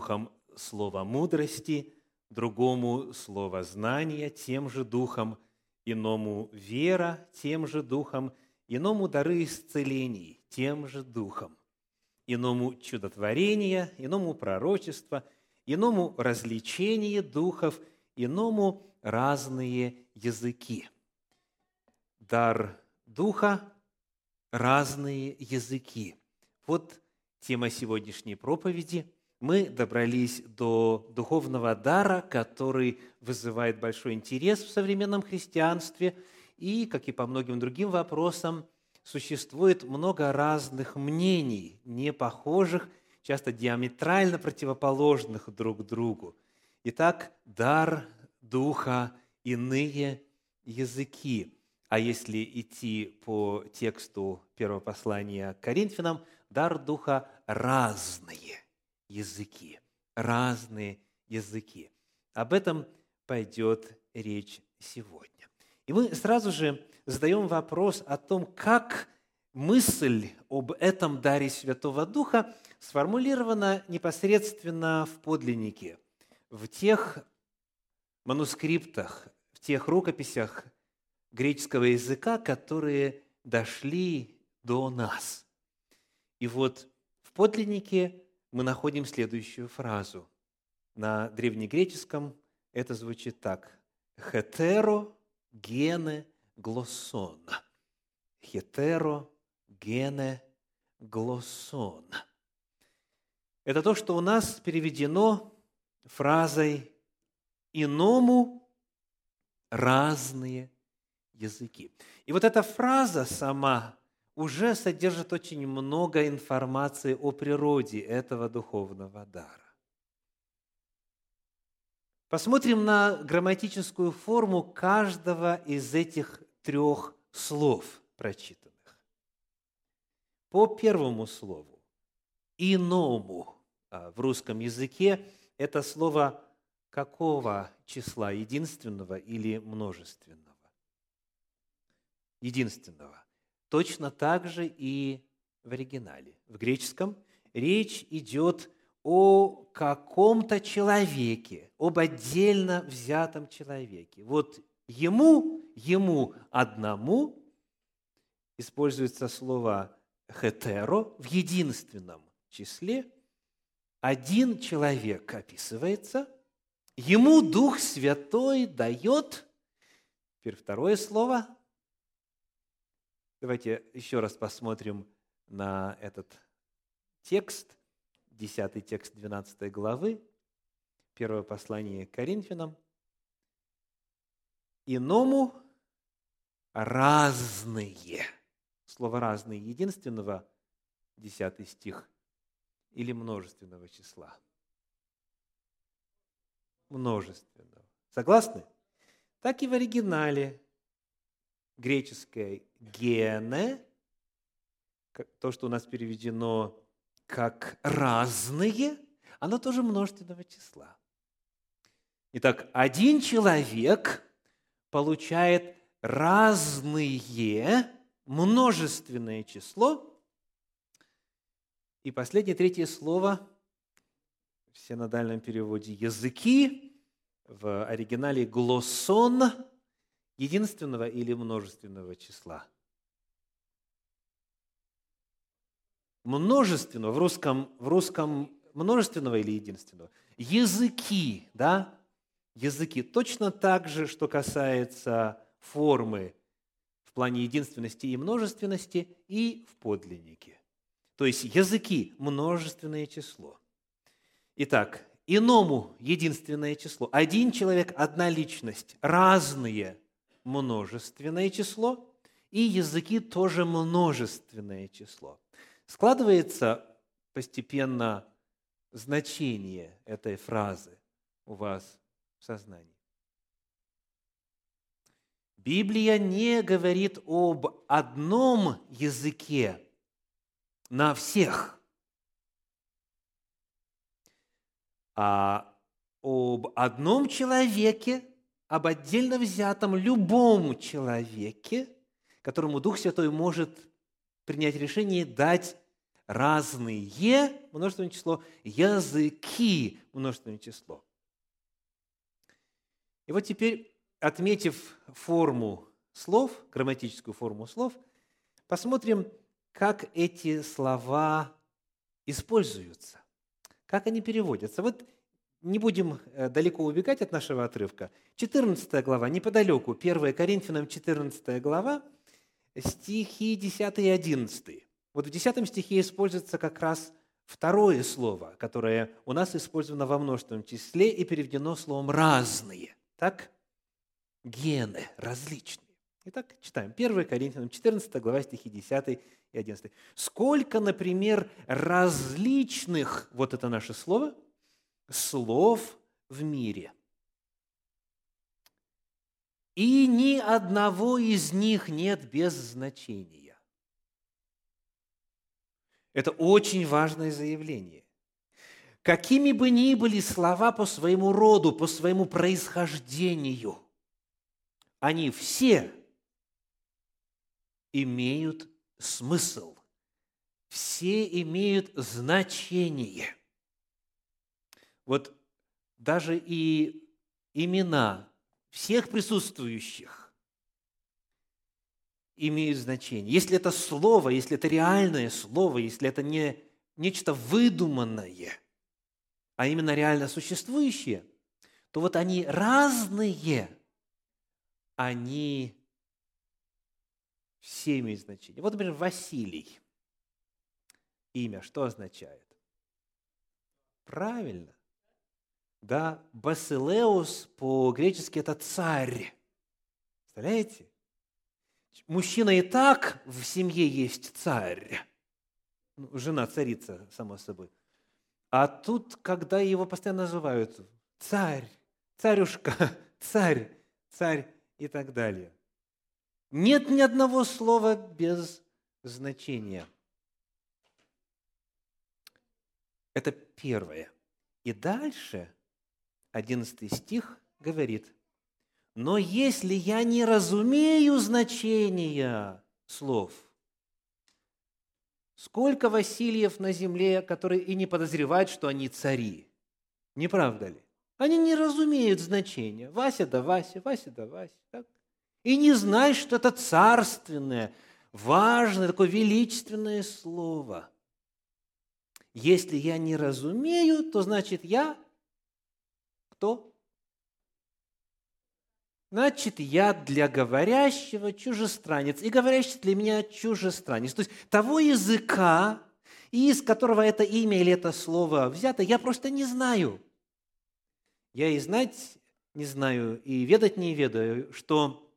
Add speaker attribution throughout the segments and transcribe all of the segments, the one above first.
Speaker 1: духом слова мудрости, другому слово знания тем же духом, иному вера тем же духом, иному дары исцелений тем же духом, иному чудотворение, иному пророчество, иному развлечение духов, иному разные языки. Дар духа – разные языки. Вот тема сегодняшней проповеди – мы добрались до духовного дара, который вызывает большой интерес в современном христианстве, и, как и по многим другим вопросам, существует много разных мнений, не похожих, часто диаметрально противоположных друг другу. Итак, дар духа, иные языки. А если идти по тексту первого послания к Коринфянам, дар духа разные – языки, разные языки. Об этом пойдет речь сегодня. И мы сразу же задаем вопрос о том, как мысль об этом даре Святого Духа сформулирована непосредственно в подлиннике, в тех манускриптах, в тех рукописях греческого языка, которые дошли до нас. И вот в подлиннике мы находим следующую фразу. На древнегреческом это звучит так. Хетеро гене глоссон. Хетеро гене глоссон. Это то, что у нас переведено фразой «иному разные языки». И вот эта фраза сама уже содержит очень много информации о природе этого духовного дара. Посмотрим на грамматическую форму каждого из этих трех слов прочитанных. По первому слову «иному» а, в русском языке это слово какого числа? Единственного или множественного? Единственного. Точно так же и в оригинале. В греческом речь идет о каком-то человеке, об отдельно взятом человеке. Вот ему, ему одному используется слово «хетеро» в единственном числе. Один человек описывается, ему Дух Святой дает, теперь второе слово – Давайте еще раз посмотрим на этот текст, 10 текст 12 главы, первое послание Коринфянам. Иному разные. Слово разные единственного, 10 стих, или множественного числа. Множественного. Согласны? Так и в оригинале греческое «гене», то, что у нас переведено как «разные», оно тоже множественного числа. Итак, один человек получает разные множественное число. И последнее, третье слово в синодальном переводе «языки», в оригинале «глоссон», единственного или множественного числа? Множественного, в русском, в русском множественного или единственного? Языки, да? Языки. Точно так же, что касается формы в плане единственности и множественности и в подлиннике. То есть языки – множественное число. Итак, иному единственное число. Один человек, одна личность, разные множественное число, и языки тоже множественное число. Складывается постепенно значение этой фразы у вас в сознании. Библия не говорит об одном языке на всех, а об одном человеке об отдельно взятом любом человеке, которому Дух Святой может принять решение дать разные, множественное число, языки, множественное число. И вот теперь, отметив форму слов, грамматическую форму слов, посмотрим, как эти слова используются, как они переводятся. Вот не будем э, далеко убегать от нашего отрывка. 14 глава, неподалеку, 1 Коринфянам 14 глава, стихи 10 и 11. Вот в 10 стихе используется как раз второе слово, которое у нас использовано во множественном числе и переведено словом «разные». Так? Гены различные. Итак, читаем. 1 Коринфянам 14 глава стихи 10 и 11. Сколько, например, различных, вот это наше слово – слов в мире. И ни одного из них нет без значения. Это очень важное заявление. Какими бы ни были слова по своему роду, по своему происхождению, они все имеют смысл, все имеют значение – вот даже и имена всех присутствующих имеют значение. Если это слово, если это реальное слово, если это не нечто выдуманное, а именно реально существующее, то вот они разные, они все имеют значение. Вот, например, Василий. Имя что означает? Правильно. Да, Басилеус по-гречески это царь. Представляете? Мужчина и так в семье есть царь. Ну, жена царица, само собой. А тут, когда его постоянно называют царь, царюшка, царь, царь и так далее. Нет ни одного слова без значения. Это первое. И дальше 11 стих говорит, «Но если я не разумею значения слов, сколько Васильев на земле, которые и не подозревают, что они цари, не правда ли? Они не разумеют значения. Вася да Вася, Вася да Вася. Так? И не знают, что это царственное, важное, такое величественное слово. Если я не разумею, то значит я кто? Значит, я для говорящего чужестранец, и говорящий для меня чужестранец. То есть того языка, из которого это имя или это слово взято, я просто не знаю. Я и знать не знаю, и ведать не ведаю, что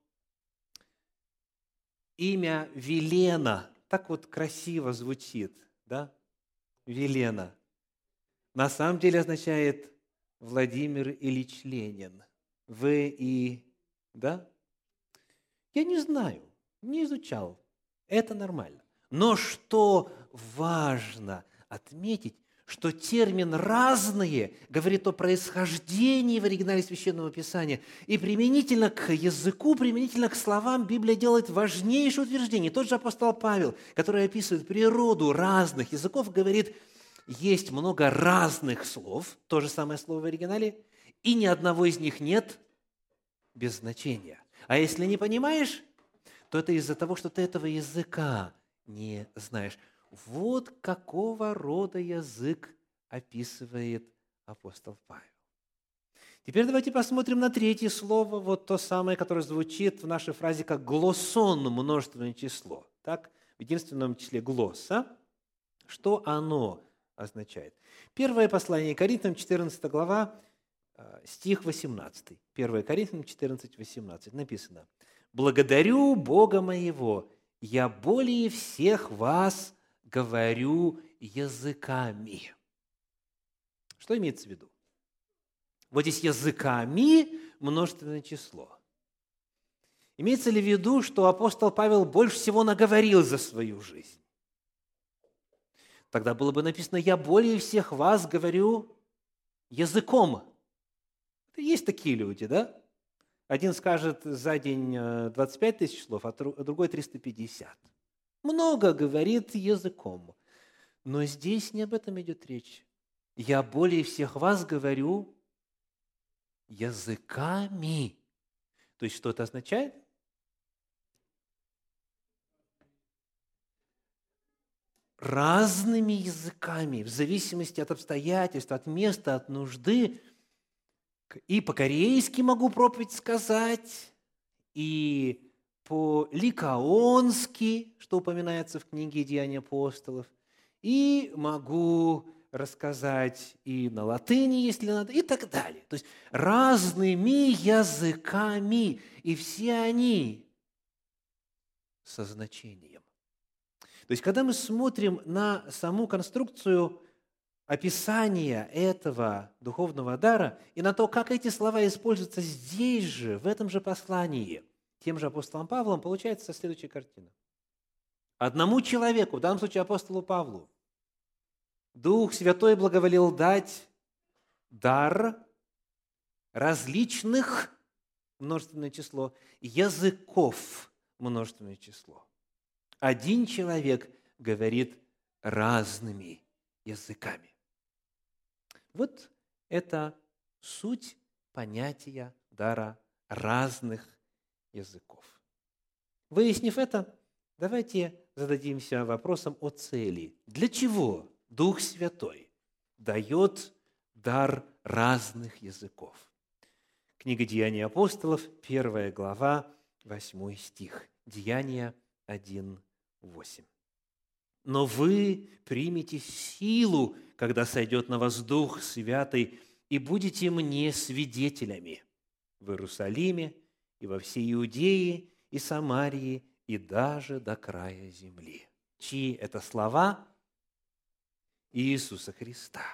Speaker 1: имя Велена так вот красиво звучит, да? Велена. На самом деле означает Владимир Ильич Ленин. Вы и... Да? Я не знаю, не изучал. Это нормально. Но что важно отметить, что термин «разные» говорит о происхождении в оригинале Священного Писания. И применительно к языку, применительно к словам Библия делает важнейшее утверждение. Тот же апостол Павел, который описывает природу разных языков, говорит – есть много разных слов, то же самое слово в оригинале, и ни одного из них нет без значения. А если не понимаешь, то это из-за того, что ты этого языка не знаешь. Вот какого рода язык описывает апостол Павел. Теперь давайте посмотрим на третье слово, вот то самое, которое звучит в нашей фразе как глоссон, множественное число. Так, в единственном числе глосса. Что оно означает. Первое послание Коринфянам, 14 глава, э, стих 18. 1 Коринфянам 14, 18 написано. «Благодарю Бога моего, я более всех вас говорю языками». Что имеется в виду? Вот здесь языками множественное число. Имеется ли в виду, что апостол Павел больше всего наговорил за свою жизнь? Тогда было бы написано, я более всех вас говорю языком. Есть такие люди, да? Один скажет за день 25 э, тысяч слов, а другой 350. Много говорит языком. Но здесь не об этом идет речь. Я более всех вас говорю языками. То есть, что это означает? Разными языками, в зависимости от обстоятельств, от места, от нужды. И по-корейски могу проповедь сказать, и по-ликаонски, что упоминается в книге «Деяния апостолов», и могу рассказать и на латыни, если надо, и так далее. То есть разными языками, и все они со значением. То есть, когда мы смотрим на саму конструкцию описания этого духовного дара и на то, как эти слова используются здесь же, в этом же послании, тем же апостолом Павлом, получается следующая картина. Одному человеку, в данном случае апостолу Павлу, Дух Святой благоволил дать дар различных, множественное число, языков, множественное число. Один человек говорит разными языками. Вот это суть понятия дара разных языков. Выяснив это, давайте зададимся вопросом о цели. Для чего Дух Святой дает дар разных языков? Книга Деяний апостолов, первая глава, восьмой стих. Деяния 1, 8. «Но вы примете силу, когда сойдет на вас Дух Святый, и будете мне свидетелями в Иерусалиме и во всей Иудее и Самарии и даже до края земли». Чьи это слова? Иисуса Христа.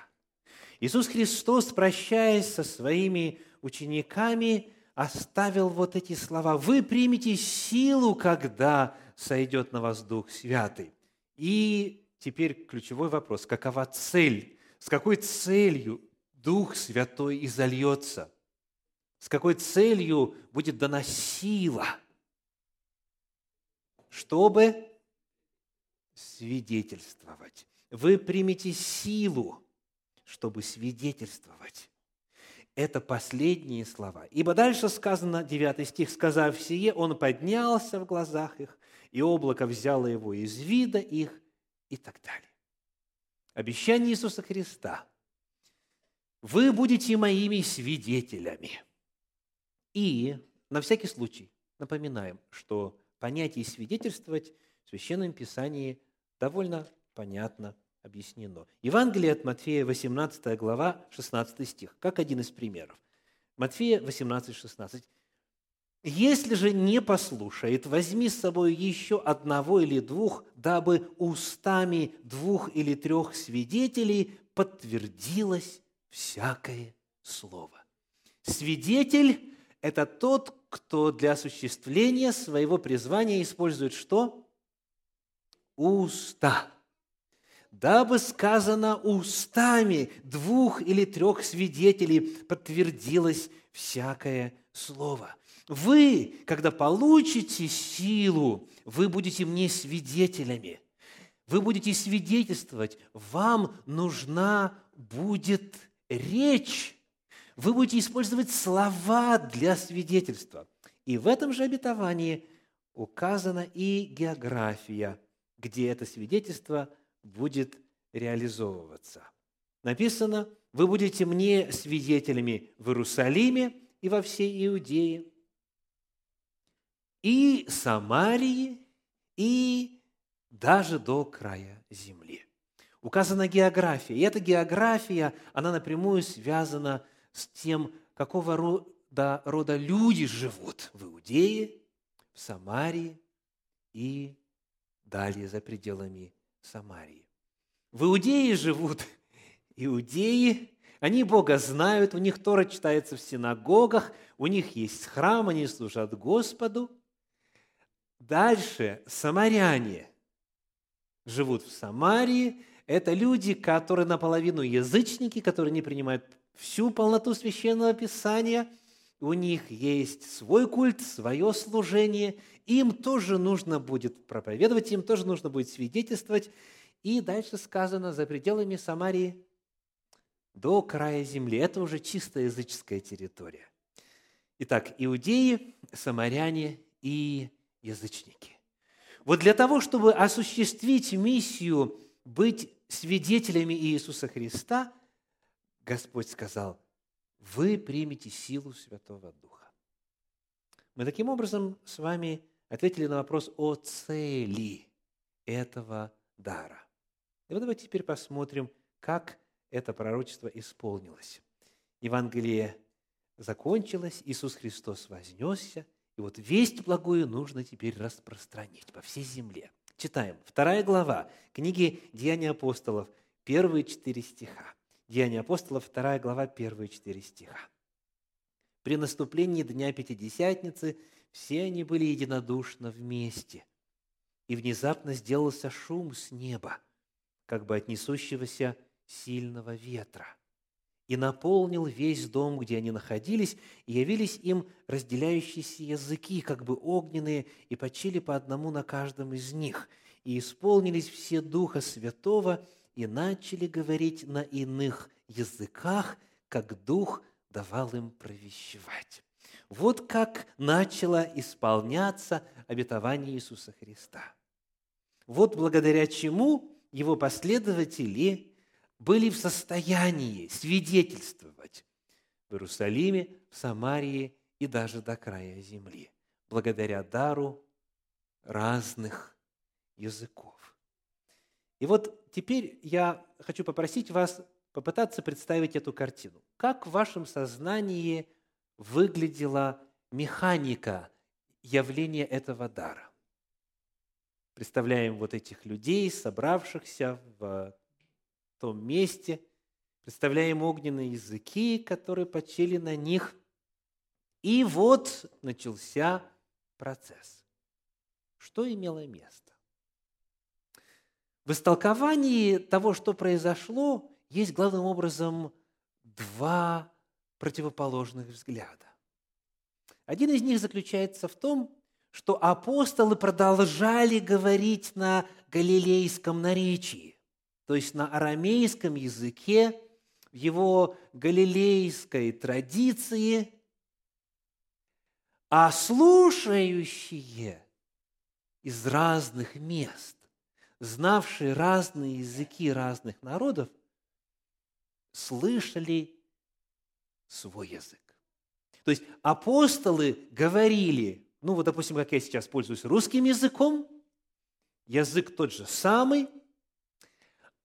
Speaker 1: Иисус Христос, прощаясь со своими учениками, оставил вот эти слова. «Вы примете силу, когда сойдет на вас Дух Святый». И теперь ключевой вопрос. Какова цель? С какой целью Дух Святой изольется? С какой целью будет дана сила? Чтобы свидетельствовать. Вы примете силу, чтобы свидетельствовать это последние слова. Ибо дальше сказано, 9 стих, «Сказав сие, он поднялся в глазах их, и облако взяло его из вида их» и так далее. Обещание Иисуса Христа. «Вы будете моими свидетелями». И на всякий случай напоминаем, что понятие «свидетельствовать» в Священном Писании довольно понятно объяснено. Евангелие от Матфея, 18 глава, 16 стих, как один из примеров. Матфея 18, 16. «Если же не послушает, возьми с собой еще одного или двух, дабы устами двух или трех свидетелей подтвердилось всякое слово». Свидетель – это тот, кто для осуществления своего призвания использует что? Уста дабы сказано устами двух или трех свидетелей подтвердилось всякое слово. Вы, когда получите силу, вы будете мне свидетелями. Вы будете свидетельствовать. Вам нужна будет речь. Вы будете использовать слова для свидетельства. И в этом же обетовании указана и география, где это свидетельство будет реализовываться. Написано, вы будете мне свидетелями в Иерусалиме и во всей Иудее, и Самарии, и даже до края земли. Указана география. И эта география, она напрямую связана с тем, какого рода, рода люди живут в Иудее, в Самарии и далее за пределами Самарии. В Иудее живут иудеи, они Бога знают, у них Тора читается в синагогах, у них есть храм, они служат Господу. Дальше самаряне живут в Самарии. Это люди, которые наполовину язычники, которые не принимают всю полноту священного писания. У них есть свой культ, свое служение, им тоже нужно будет проповедовать, им тоже нужно будет свидетельствовать. и дальше сказано, за пределами Самарии до края земли. Это уже чисто языческая территория. Итак, иудеи, самаряне и язычники. Вот для того, чтобы осуществить миссию быть свидетелями Иисуса Христа, Господь сказал, вы примете силу Святого Духа. Мы таким образом с вами ответили на вопрос о цели этого дара. И вот давайте теперь посмотрим, как это пророчество исполнилось. Евангелие закончилось, Иисус Христос вознесся, и вот весть благую нужно теперь распространить по всей земле. Читаем. Вторая глава книги «Деяния апостолов», первые четыре стиха. Деяния апостолов, вторая глава, первые четыре стиха. При наступлении Дня Пятидесятницы все они были единодушно вместе. И внезапно сделался шум с неба, как бы от несущегося сильного ветра, и наполнил весь дом, где они находились, и явились им разделяющиеся языки, как бы огненные, и почили по одному на каждом из них. И исполнились все Духа Святого, и начали говорить на иных языках, как Дух давал им провещевать. Вот как начало исполняться обетование Иисуса Христа. Вот благодаря чему его последователи были в состоянии свидетельствовать в Иерусалиме, в Самарии и даже до края земли, благодаря дару разных языков. И вот теперь я хочу попросить вас попытаться представить эту картину. Как в вашем сознании выглядела механика явления этого дара? Представляем вот этих людей, собравшихся в том месте, представляем огненные языки, которые почили на них. И вот начался процесс. Что имело место? В истолковании того, что произошло, есть главным образом два противоположных взгляда. Один из них заключается в том, что апостолы продолжали говорить на галилейском наречии, то есть на арамейском языке, в его галилейской традиции, а слушающие из разных мест, знавшие разные языки разных народов, слышали свой язык. То есть апостолы говорили, ну вот, допустим, как я сейчас пользуюсь русским языком, язык тот же самый,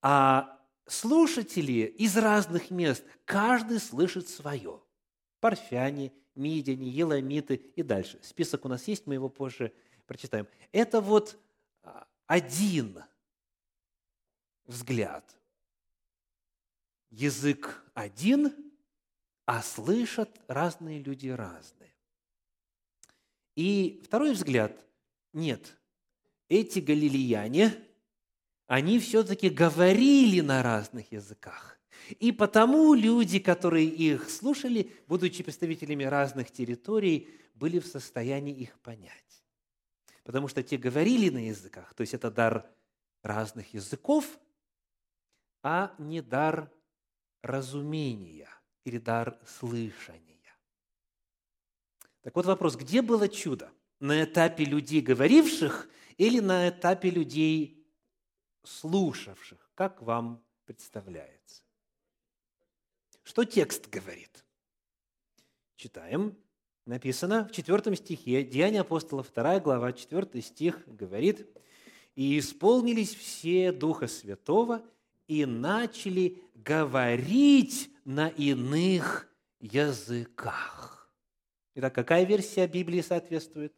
Speaker 1: а слушатели из разных мест, каждый слышит свое. Парфяне, мидяне, еламиты и дальше. Список у нас есть, мы его позже прочитаем. Это вот а, один взгляд. Язык один, а слышат разные люди разные. И второй взгляд – нет. Эти галилеяне, они все-таки говорили на разных языках. И потому люди, которые их слушали, будучи представителями разных территорий, были в состоянии их понять. Потому что те говорили на языках, то есть это дар разных языков, а не дар разумения или дар слышания. Так вот вопрос, где было чудо? На этапе людей, говоривших, или на этапе людей, слушавших? Как вам представляется? Что текст говорит? Читаем. Написано в 4 стихе, Деяния апостолов, 2 глава, 4 стих говорит, «И исполнились все Духа Святого, и начали говорить на иных языках. Итак, какая версия Библии соответствует?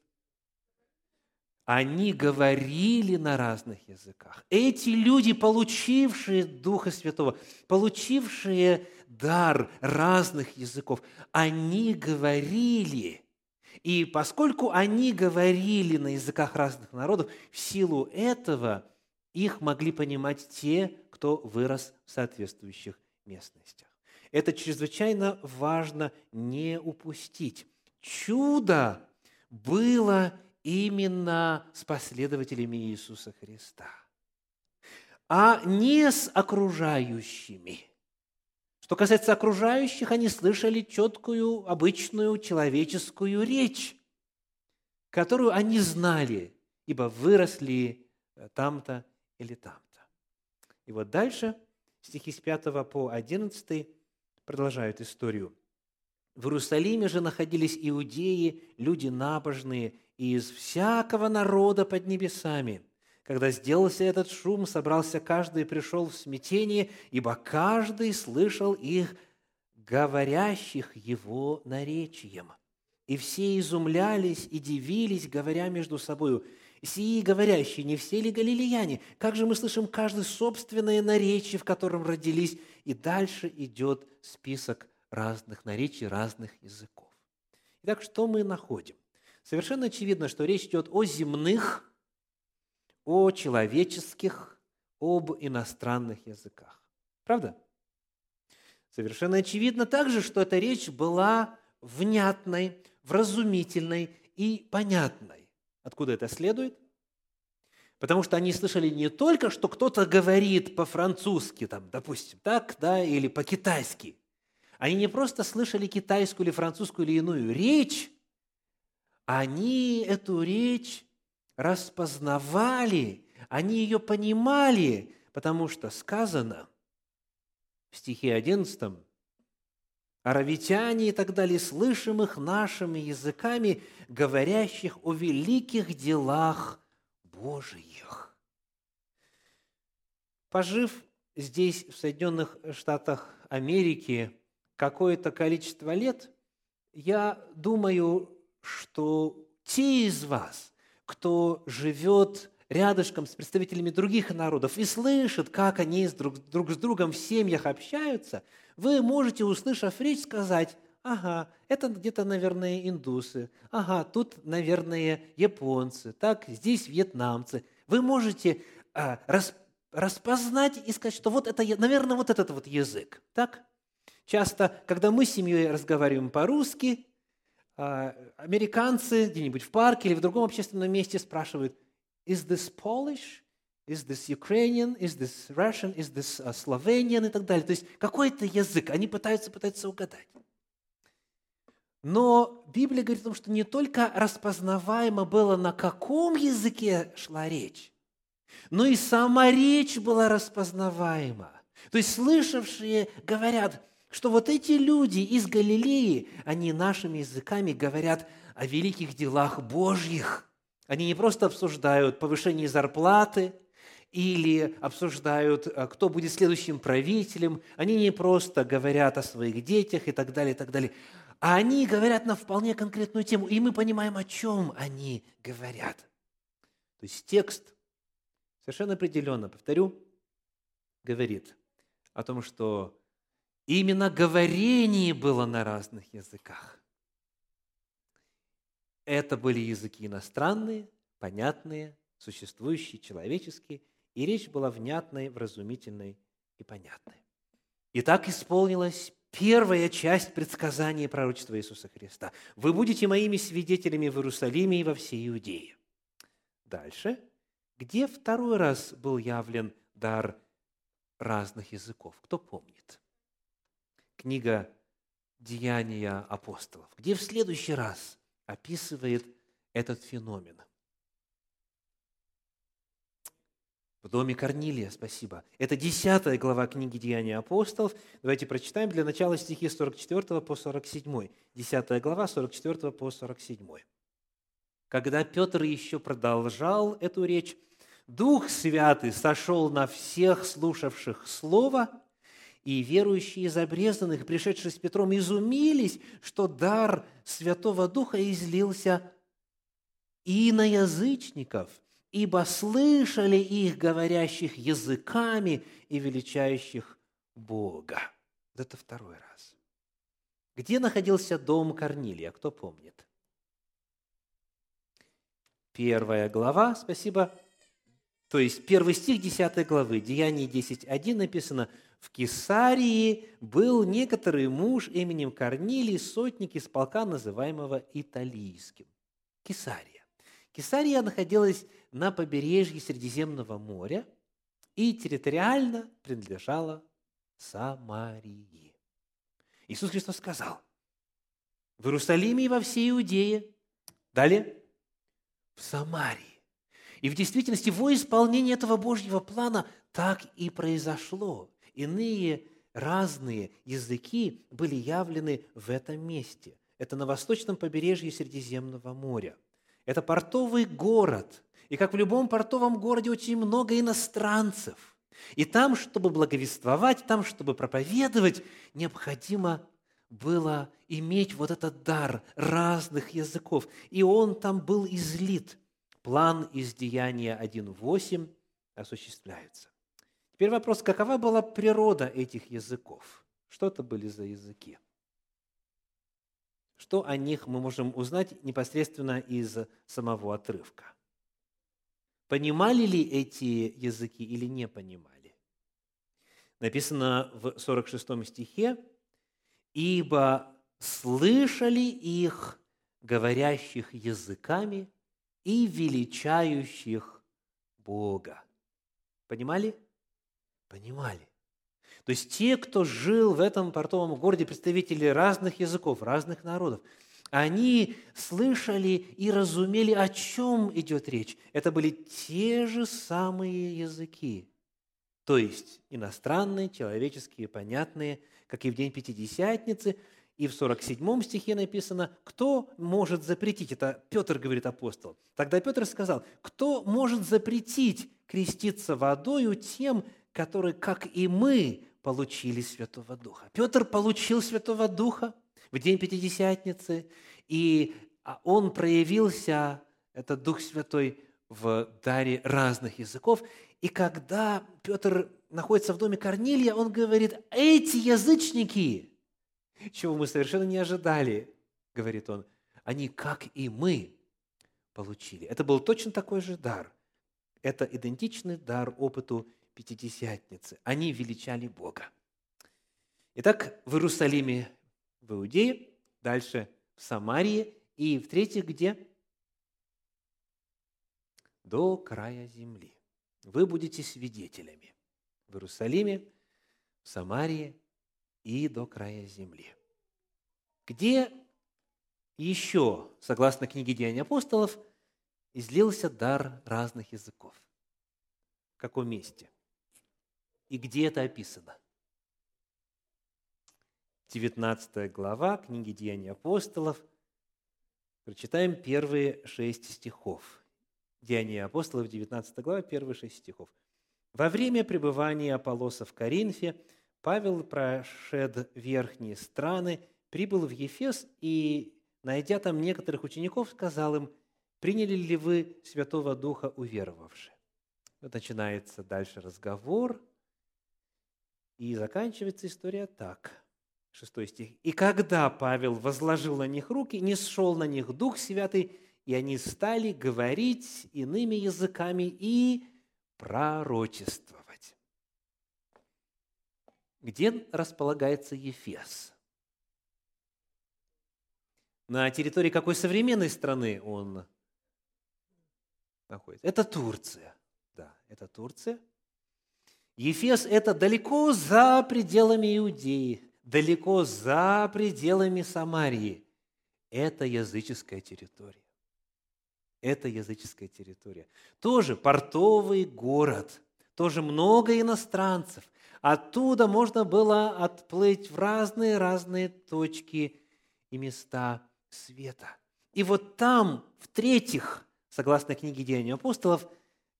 Speaker 1: Они говорили на разных языках. Эти люди, получившие Духа Святого, получившие дар разных языков, они говорили. И поскольку они говорили на языках разных народов, в силу этого их могли понимать те, кто вырос в соответствующих местностях. Это чрезвычайно важно не упустить. Чудо было именно с последователями Иисуса Христа. а не с окружающими. Что касается окружающих, они слышали четкую, обычную человеческую речь, которую они знали, ибо выросли э, там-то или там-то. И вот дальше стихи с 5 по 11 продолжают историю. В Иерусалиме же находились иудеи, люди набожные, и из всякого народа под небесами. Когда сделался этот шум, собрался каждый и пришел в смятение, ибо каждый слышал их, говорящих его наречием. И все изумлялись и дивились, говоря между собою, «Сии говорящие, не все ли галилеяне? Как же мы слышим каждый собственное наречие, в котором родились?» И дальше идет список разных наречий, разных языков. Итак, что мы находим? Совершенно очевидно, что речь идет о земных о человеческих, об иностранных языках. Правда? Совершенно очевидно также, что эта речь была внятной, вразумительной и понятной. Откуда это следует? Потому что они слышали не только, что кто-то говорит по-французски, там, допустим, так, да, или по-китайски. Они не просто слышали китайскую или французскую или иную речь, они эту речь распознавали, они ее понимали, потому что сказано в стихе 11, аравитяне и так далее, слышимых нашими языками, говорящих о великих делах Божиих. Пожив здесь, в Соединенных Штатах Америки, какое-то количество лет, я думаю, что те из вас, кто живет рядышком с представителями других народов и слышит, как они друг, друг с другом в семьях общаются, вы можете, услышав речь, сказать, ага, это где-то, наверное, индусы, ага, тут, наверное, японцы, так, здесь вьетнамцы. Вы можете а, рас, распознать и сказать, что вот это, наверное, вот этот вот язык, так? Часто, когда мы с семьей разговариваем по-русски, американцы где-нибудь в парке или в другом общественном месте спрашивают, is this Polish? Is this Ukrainian? Is this Russian? Is this uh, Slovenian? И так далее. То есть какой-то язык. Они пытаются, пытаются угадать. Но Библия говорит о том, что не только распознаваемо было, на каком языке шла речь, но и сама речь была распознаваема. То есть слышавшие говорят, что вот эти люди из Галилеи, они нашими языками говорят о великих делах Божьих. Они не просто обсуждают повышение зарплаты или обсуждают, а, кто будет следующим правителем. Они не просто говорят о своих детях и так далее, и так далее. А они говорят на вполне конкретную тему, и мы понимаем, о чем они говорят. То есть текст совершенно определенно, повторю, говорит о том, что Именно говорение было на разных языках. Это были языки иностранные, понятные, существующие, человеческие, и речь была внятной, вразумительной и понятной. И так исполнилась первая часть предсказания пророчества Иисуса Христа. «Вы будете моими свидетелями в Иерусалиме и во всей Иудее». Дальше. Где второй раз был явлен дар разных языков? Кто помнит? Книга «Деяния апостолов», где в следующий раз описывает этот феномен. В доме Корнилия, спасибо. Это десятая глава книги «Деяния апостолов». Давайте прочитаем для начала стихи 44 по 47. Десятая глава, 44 по 47. Когда Петр еще продолжал эту речь, Дух Святый сошел на всех слушавших Слово – и верующие из обрезанных, пришедшие с Петром, изумились, что дар Святого Духа излился и на язычников, ибо слышали их, говорящих языками и величающих Бога. Это второй раз. Где находился дом Корнилия, кто помнит? Первая глава, спасибо. То есть первый стих 10 главы, Деяние 10.1 написано – в Кесарии был некоторый муж именем Корнилий, сотник из полка, называемого Италийским. Кесария. Кесария находилась на побережье Средиземного моря, и территориально принадлежала Самарии. Иисус Христос сказал, в Иерусалиме и во всей Иудее, далее, в Самарии. И в действительности во исполнении этого Божьего плана так и произошло. Иные разные языки были явлены в этом месте. Это на восточном побережье Средиземного моря. Это портовый город. И как в любом портовом городе очень много иностранцев. И там, чтобы благовествовать, там, чтобы проповедовать, необходимо было иметь вот этот дар разных языков. И он там был излит. План из Деяния 1.8 осуществляется. Теперь вопрос, какова была природа этих языков? Что это были за языки? Что о них мы можем узнать непосредственно из самого отрывка? Понимали ли эти языки или не понимали? Написано в 46 стихе, «Ибо слышали их, говорящих языками и величающих Бога». Понимали? Понимали. То есть те, кто жил в этом портовом городе, представители разных языков, разных народов, они слышали и разумели, о чем идет речь. Это были те же самые языки, то есть иностранные, человеческие, понятные, как и в день Пятидесятницы. И в 47 стихе написано, кто может запретить, это Петр говорит апостол. Тогда Петр сказал, кто может запретить креститься водою тем, которые, как и мы, получили Святого Духа. Петр получил Святого Духа в день Пятидесятницы, и а, он проявился, этот Дух Святой, в даре разных языков. И когда Петр находится в доме Корнилия, он говорит, эти язычники, чего мы совершенно не ожидали, говорит он, они, как и мы, получили. Это был точно такой же дар. Это идентичный дар опыту Пятидесятницы. Они величали Бога. Итак, в Иерусалиме, в Иудее, дальше в Самарии и в-третьих, где? До края земли. Вы будете свидетелями в Иерусалиме, в Самарии и до края земли. Где еще, согласно книге Деяний апостолов, излился дар разных языков? В каком месте? И где это описано? 19 глава книги Деяний апостолов. Прочитаем первые шесть стихов. Деяния апостолов, 19 глава, первые шесть стихов. «Во время пребывания Аполлоса в Коринфе Павел, прошед верхние страны, прибыл в Ефес и, найдя там некоторых учеников, сказал им, «Приняли ли вы Святого Духа, уверовавши?» Вот начинается дальше разговор – и заканчивается история так. Шестой стих. «И когда Павел возложил на них руки, не сшел на них Дух Святый, и они стали говорить иными языками и пророчествовать». Где располагается Ефес? На территории какой современной страны он находится? Это Турция. Да, это Турция – Ефес – это далеко за пределами Иудеи, далеко за пределами Самарии. Это языческая территория. Это языческая территория. Тоже портовый город, тоже много иностранцев. Оттуда можно было отплыть в разные-разные точки и места света. И вот там, в-третьих, согласно книге Деяний апостолов,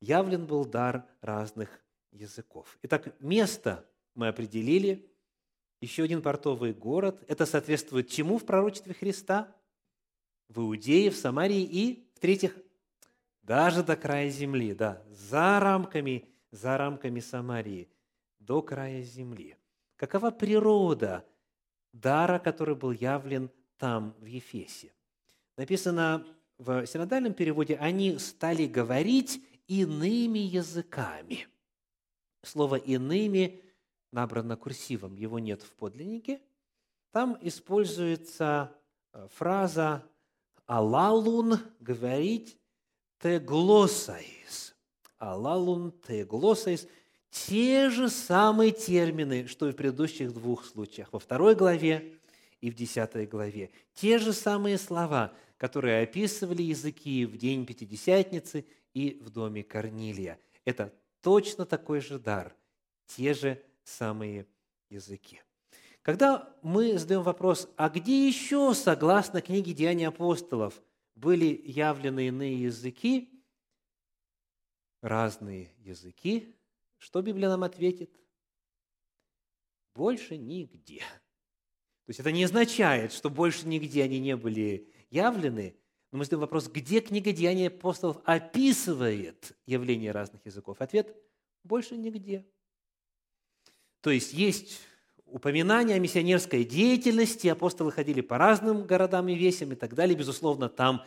Speaker 1: явлен был дар разных языков. Итак, место мы определили. Еще один портовый город. Это соответствует чему в пророчестве Христа? В Иудее, в Самарии и, в-третьих, даже до края земли, да, за рамками, за рамками Самарии, до края земли. Какова природа дара, который был явлен там, в Ефесе? Написано в синодальном переводе, они стали говорить иными языками – Слово «иными» набрано курсивом, его нет в подлиннике. Там используется э, фраза «алалун» – говорить «теглосаис». «Алалун теглосаис» те же самые термины, что и в предыдущих двух случаях, во второй главе и в десятой главе. Те же самые слова, которые описывали языки в день Пятидесятницы и в доме Корнилия. Это точно такой же дар, те же самые языки. Когда мы задаем вопрос, а где еще, согласно книге Деяний апостолов, были явлены иные языки, разные языки, что Библия нам ответит? Больше нигде. То есть это не означает, что больше нигде они не были явлены, но мы задаем вопрос, где книга Деяний апостолов описывает явление разных языков? Ответ – больше нигде. То есть есть упоминания о миссионерской деятельности, апостолы ходили по разным городам и весям и так далее. Безусловно, там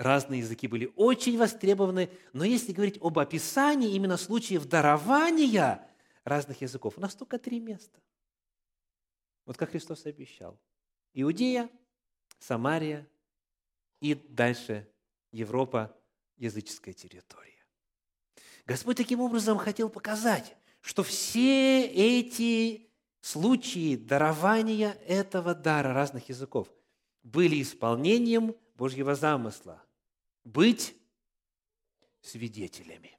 Speaker 1: разные языки были очень востребованы. Но если говорить об описании именно случаев дарования разных языков, у нас только три места. Вот как Христос обещал. Иудея, Самария и дальше Европа, языческая территория. Господь таким образом хотел показать, что все эти случаи дарования этого дара разных языков были исполнением Божьего замысла – быть свидетелями.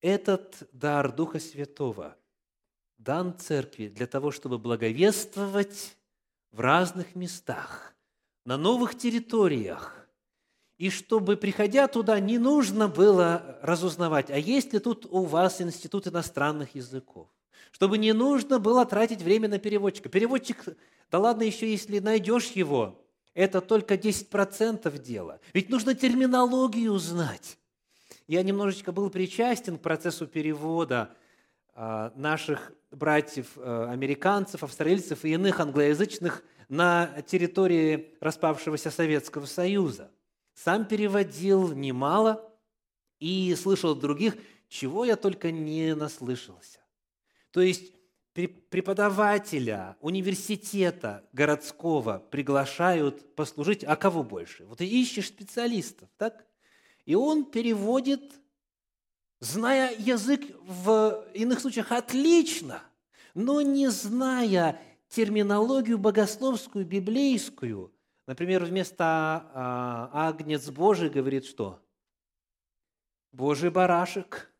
Speaker 1: Этот дар Духа Святого дан Церкви для того, чтобы благовествовать в разных местах, на новых территориях, и чтобы, приходя туда, не нужно было разузнавать, а есть ли тут у вас институт иностранных языков чтобы не нужно было тратить время на переводчика. Переводчик, да ладно еще, если найдешь его, это только 10% дела. Ведь нужно терминологию знать. Я немножечко был причастен к процессу перевода а, наших братьев, а, австралийцев и иных англоязычных на территории распавшегося Советского Союза. Сам переводил немало и слышал от других, чего я только не наслышался. То есть преподавателя университета городского приглашают послужить, а кого больше? Вот ты ищешь специалистов, так? И он переводит, зная язык в иных случаях отлично, но не зная терминологию богословскую, библейскую. Например, вместо а, «агнец Божий» говорит что? Божий барашек.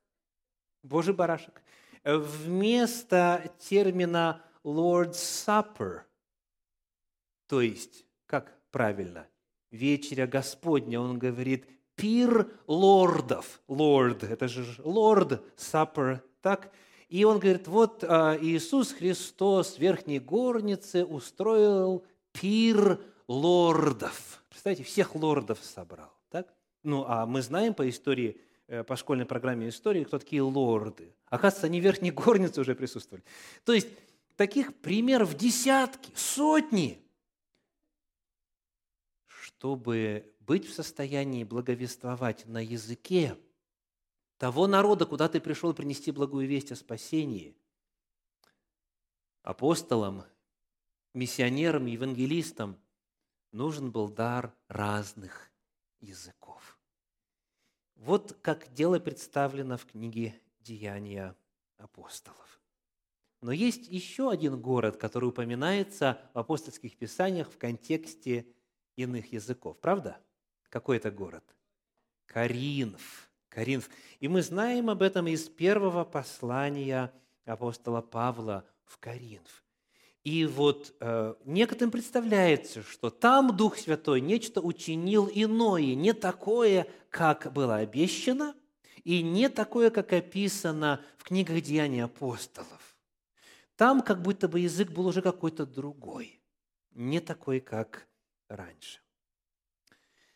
Speaker 1: Божий барашек вместо термина Lord's Supper, то есть, как правильно, вечеря Господня, он говорит пир лордов. Лорд, это же лорд, supper, так? И он говорит, вот а, Иисус Христос в верхней горнице устроил пир лордов. Представляете, всех лордов собрал, так? Ну, а мы знаем по истории по школьной программе истории, кто такие лорды. Оказывается, они в верхней горнице уже присутствовали. То есть таких примеров десятки, сотни. Чтобы быть в состоянии благовествовать на языке того народа, куда ты пришел принести благую весть о спасении, апостолам, миссионерам, евангелистам нужен был дар разных языков. Вот как дело представлено в книге «Деяния апостолов». Но есть еще один город, который упоминается в апостольских писаниях в контексте иных языков. Правда? Какой это город? Каринф. Каринф. И мы знаем об этом из первого послания апостола Павла в Каринф. И вот э, некоторым представляется, что там Дух Святой нечто учинил иное, не такое, как было обещано, и не такое, как описано в книгах Деяний апостолов. Там как будто бы язык был уже какой-то другой, не такой, как раньше.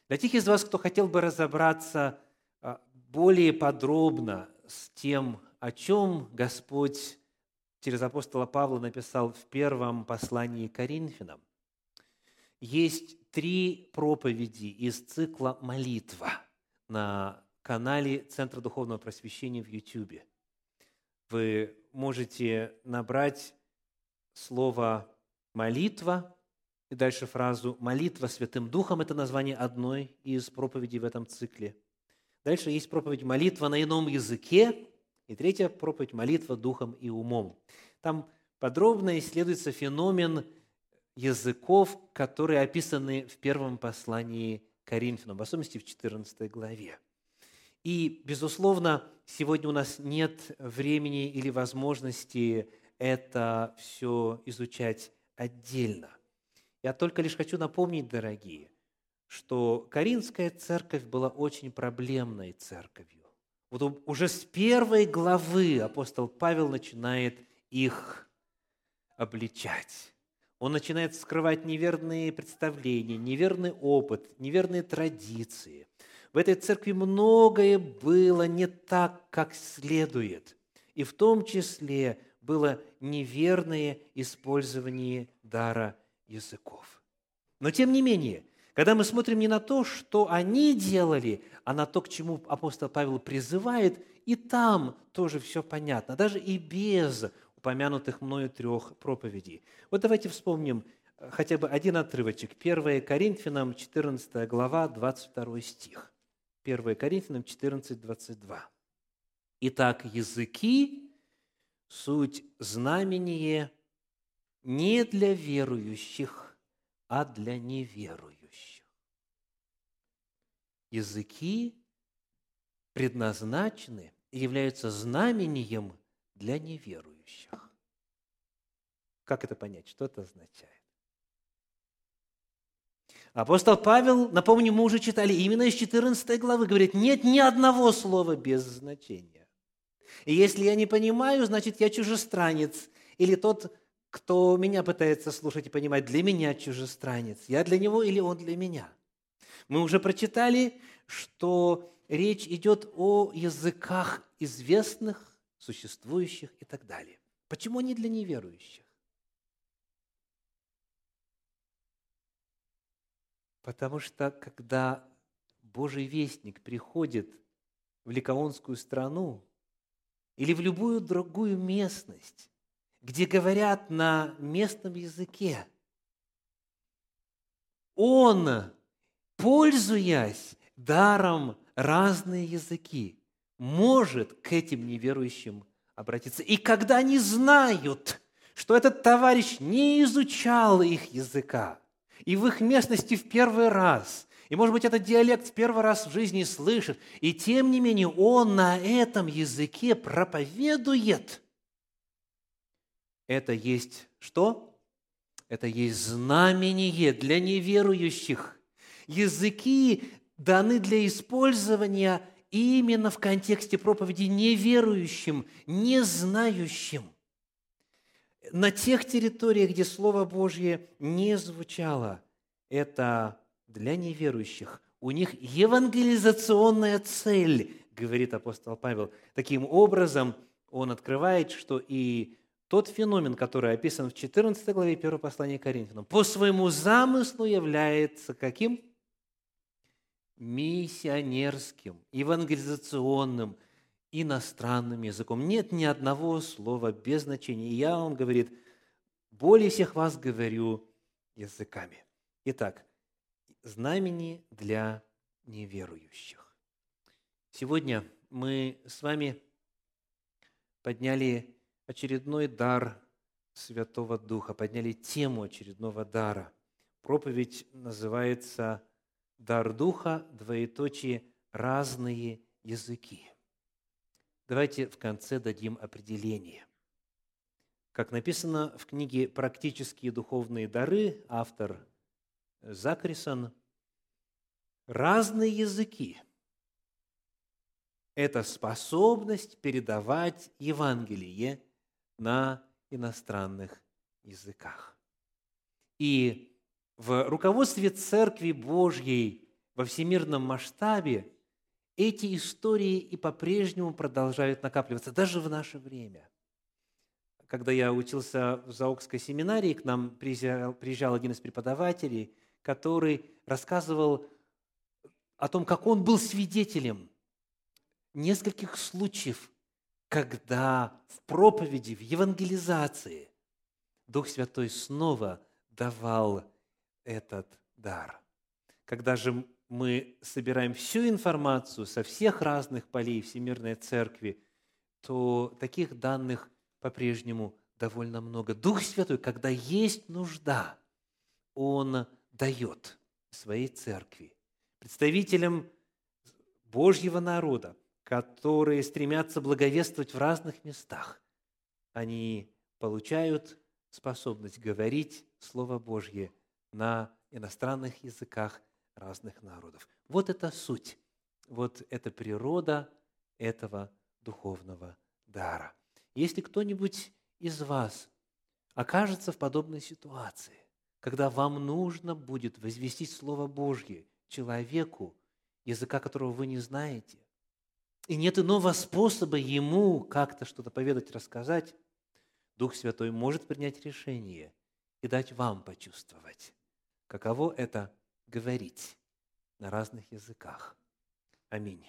Speaker 1: Для тех из вас, кто хотел бы разобраться э, более подробно с тем, о чем Господь через апостола Павла написал в первом послании Коринфянам. Есть три проповеди из цикла «Молитва» на канале Центра Духовного Просвещения в YouTube. Вы можете набрать слово «молитва» и дальше фразу «молитва Святым Духом» – это название одной из проповедей в этом цикле. Дальше есть проповедь «молитва на ином языке», И третья проповедь – молитва духом и умом. Там подробно исследуется феномен языков, которые описаны в первом послании Коринфянам, в особенности в 14 главе. И, безусловно, сегодня у нас нет времени или возможности это все изучать отдельно. Я только лишь хочу напомнить, дорогие, что Каринская церковь была очень проблемной церковью. Вот уже с первой главы апостол Павел начинает их обличать. Он начинает скрывать неверные представления, неверный опыт, неверные традиции. В этой церкви многое было не так, как следует. И в том числе было неверное использование дара языков. Но тем не менее, когда мы смотрим не на то, что они делали, а на то, к чему апостол Павел призывает, и там тоже все понятно, даже и без упомянутых мною трех проповедей. Вот давайте вспомним э, хотя бы один отрывочек. 1 Коринфянам, 14 глава, 22 стих. 1 Коринфянам 14, 22. «Итак, языки – суть знамение не для верующих, а для неверующих. Языки предназначены и являются знамением для неверующих. Как это понять? Что это означает? Апостол Павел, напомню, мы уже читали именно из 14 главы, говорит, нет ни одного слова без значения. И если я не понимаю, значит, я чужестранец. Или тот, кто меня пытается слушать и понимать, для меня чужестранец. Я для него или он для меня. Мы уже прочитали, что речь идет о языках известных, существующих и так далее. Почему они для неверующих? Потому что когда Божий вестник приходит в Ликаонскую страну или в любую другую местность, где говорят на местном языке, он, пользуясь даром разные языки, может к этим неверующим обратиться. И когда они знают, что этот товарищ не изучал их языка, и в их местности в первый раз. И, может быть, этот диалект в первый раз в жизни слышит. И, тем не менее, он на этом языке проповедует. Это есть что? Это есть знамение для неверующих. Языки даны для использования именно в контексте проповеди неверующим, не знающим – на тех территориях, где Слово Божье не звучало, это для неверующих. У них евангелизационная цель, говорит апостол Павел. Таким образом, он открывает, что и тот феномен, который описан в 14 главе 1 послания к Коринфянам, по своему замыслу является каким? Миссионерским, евангелизационным – иностранным языком. Нет ни одного слова без значения. И я, он говорит, более всех вас говорю языками. Итак, знамени для неверующих. Сегодня мы с вами подняли очередной дар Святого Духа, подняли тему очередного дара. Проповедь называется «Дар Духа, двоеточие, разные языки». Давайте в конце дадим определение. Как написано в книге «Практические духовные дары», автор Закрисон, разные языки – это способность передавать Евангелие на иностранных языках. И в руководстве Церкви Божьей во всемирном масштабе эти истории и по-прежнему продолжают накапливаться, даже в наше время. Когда я учился в Заокской семинарии, к нам приезжал, приезжал один из преподавателей, который рассказывал о том, как он был свидетелем нескольких случаев, когда в проповеди, в евангелизации Дух Святой снова давал этот дар. Когда же мы собираем всю информацию со всех разных полей Всемирной Церкви, то таких данных по-прежнему довольно много. Дух Святой, когда есть нужда, Он дает своей церкви, представителям Божьего народа, которые стремятся благовествовать в разных местах, они получают способность говорить Слово Божье на иностранных языках разных народов. Вот это суть, вот это природа этого духовного дара. Если кто-нибудь из вас окажется в подобной ситуации, когда вам нужно будет возвестить Слово Божье человеку, языка которого вы не знаете, и нет иного способа ему как-то что-то поведать, рассказать, Дух Святой может принять решение и дать вам почувствовать, каково это говорить на разных языках. Аминь.